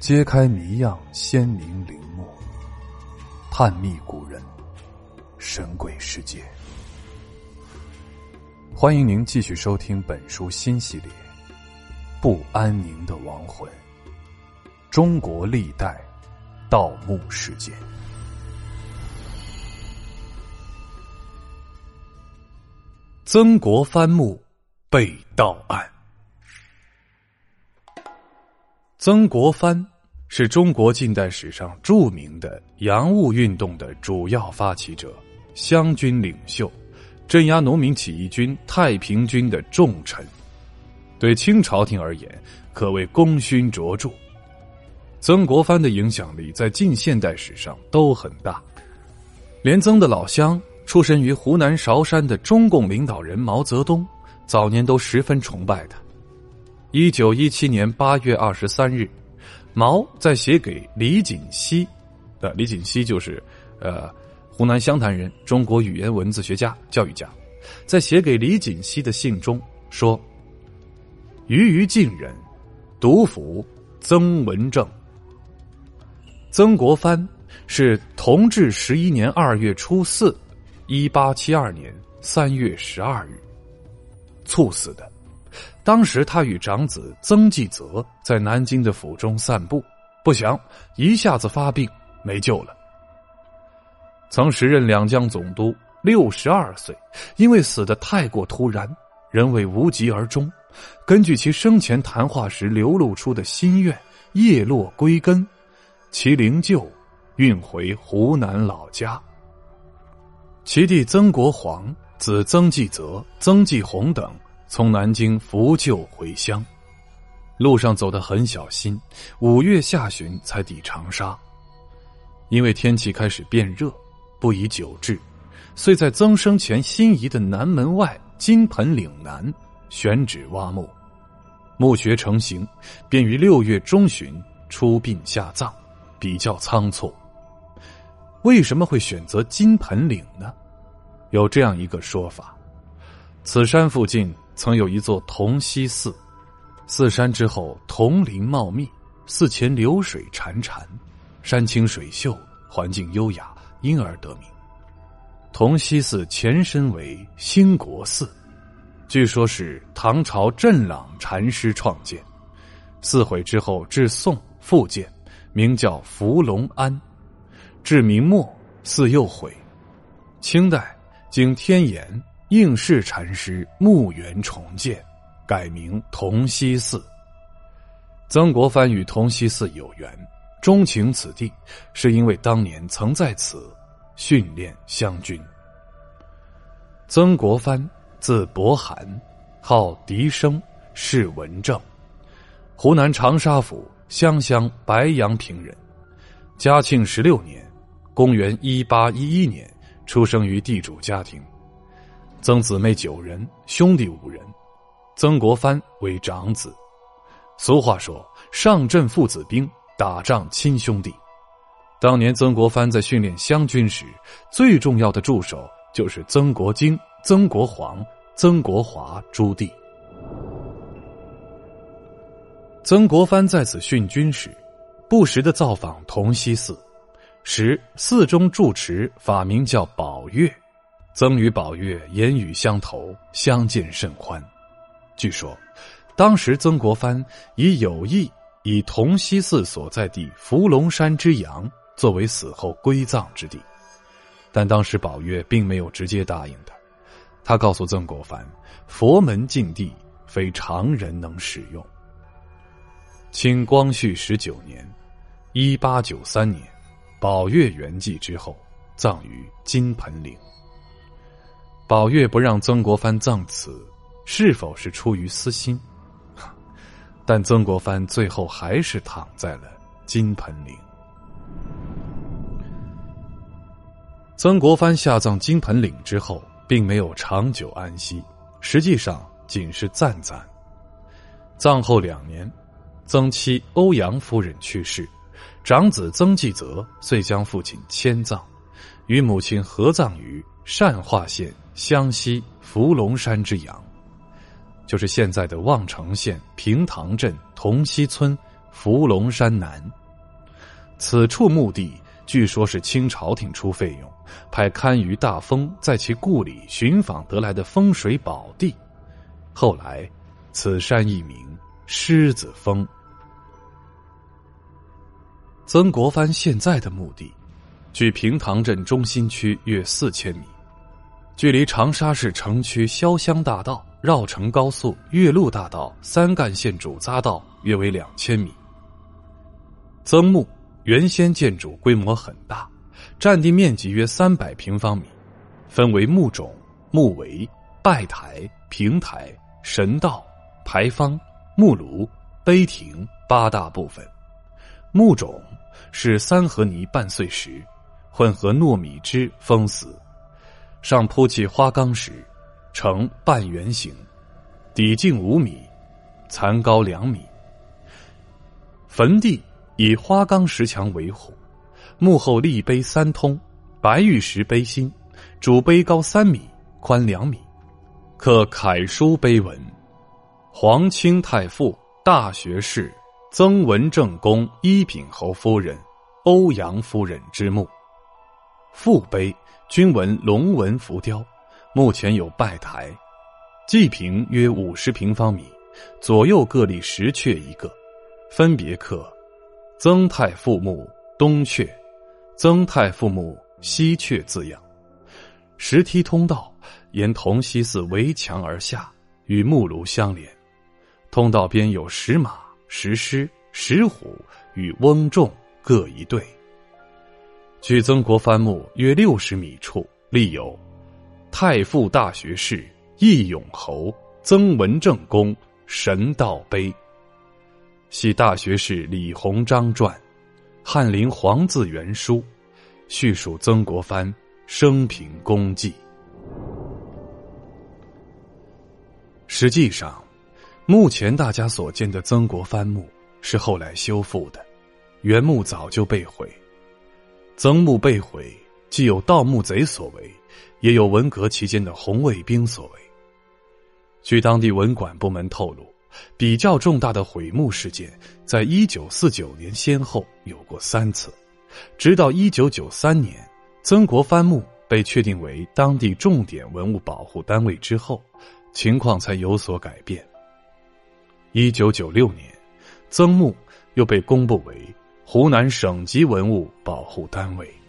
揭开谜样鲜明陵墓，探秘古人神鬼世界。欢迎您继续收听本书新系列《不安宁的亡魂：中国历代盗墓事件》。曾国藩墓被盗案。曾国藩是中国近代史上著名的洋务运动的主要发起者、湘军领袖，镇压农民起义军太平军的重臣，对清朝廷而言可谓功勋卓著。曾国藩的影响力在近现代史上都很大，连曾的老乡、出身于湖南韶山的中共领导人毛泽东，早年都十分崇拜他。一九一七年八月二十三日，毛在写给李锦熙，呃，李锦熙就是，呃，湖南湘潭人，中国语言文字学家、教育家，在写给李锦熙的信中说：“余于晋人，独辅曾文正。”曾国藩是同治十一年二月初四，一八七二年三月十二日，猝死的。当时他与长子曾纪泽在南京的府中散步，不想一下子发病，没救了。曾时任两江总督，六十二岁，因为死的太过突然，仍未无疾而终。根据其生前谈话时流露出的心愿，叶落归根，其灵柩运回湖南老家。其弟曾国煌、子曾纪泽、曾纪红等。从南京扶柩回乡，路上走得很小心。五月下旬才抵长沙，因为天气开始变热，不宜久滞，遂在曾生前心仪的南门外金盆岭南选址挖墓。墓穴成型，便于六月中旬出殡下葬，比较仓促。为什么会选择金盆岭呢？有这样一个说法：此山附近。曾有一座铜溪寺，寺山之后铜林茂密，寺前流水潺潺，山清水秀，环境优雅，因而得名。铜溪寺前身为兴国寺，据说是唐朝镇朗禅师创建，寺毁之后至宋复建，名叫伏龙庵，至明末寺又毁，清代经天眼。应氏禅师墓园重建，改名同溪寺。曾国藩与同溪寺有缘，钟情此地，是因为当年曾在此训练湘军。曾国藩字伯涵，号笛生，是文正，湖南长沙府湘乡白杨坪人。嘉庆十六年（公元一八一一年）出生于地主家庭。曾姊妹九人，兄弟五人，曾国藩为长子。俗话说：“上阵父子兵，打仗亲兄弟。”当年曾国藩在训练湘军时，最重要的助手就是曾国京、曾国煌、曾国华朱棣。曾国藩在此训军时，不时的造访同溪寺，时寺中住持法名叫宝月。曾与宝月言语相投，相见甚欢。据说，当时曾国藩已有意以同溪寺所在地伏龙山之阳作为死后归葬之地，但当时宝月并没有直接答应他。他告诉曾国藩：“佛门禁地，非常人能使用。”清光绪十九年（一八九三年），宝月圆寂之后，葬于金盆岭。宝月不让曾国藩葬此，是否是出于私心？但曾国藩最后还是躺在了金盆岭。曾国藩下葬金盆岭之后，并没有长久安息，实际上仅是暂暂。葬后两年，曾妻欧阳夫人去世，长子曾纪泽遂将父亲迁葬，与母亲合葬于善化县。湘西伏龙山之阳，就是现在的望城县平塘镇同溪村伏龙山南。此处墓地据说是清朝廷出费用，派堪舆大风在其故里寻访得来的风水宝地。后来，此山一名狮子峰。曾国藩现在的墓地，距平塘镇中心区约四千米，距离长沙市城区潇湘大道、绕城高速、岳麓大道三干线主匝道约为两千米。曾墓原先建筑规模很大，占地面积约三百平方米，分为墓冢、墓围、拜台、平台、神道、牌坊、木炉、碑亭八大部分。墓冢。是三合泥半碎石，混合糯米汁封死，上铺砌花岗石，呈半圆形，底径五米，残高两米。坟地以花岗石墙为护，墓后立碑三通，白玉石碑心，主碑高三米，宽两米，刻楷书碑文：皇清太傅大学士。曾文正公一品侯夫人、欧阳夫人之墓，副碑均纹龙纹浮雕，目前有拜台，祭坪约五十平方米，左右各立石阙一个，分别刻“曾太父墓东阙”“曾太父墓西阙”字样。石梯通道沿同西寺围墙而下，与木庐相连，通道边有石马。石狮、石虎与翁仲各一对。距曾国藩墓约六十米处立有“太傅大学士义勇侯曾文正公神道碑”，系大学士李鸿章传，翰林黄字原书，叙述曾国藩生平功绩。实际上。目前大家所见的曾国藩墓是后来修复的，原墓早就被毁。曾墓被毁，既有盗墓贼所为，也有文革期间的红卫兵所为。据当地文管部门透露，比较重大的毁墓事件，在一九四九年先后有过三次，直到一九九三年，曾国藩墓被确定为当地重点文物保护单位之后，情况才有所改变。一九九六年，曾墓又被公布为湖南省级文物保护单位。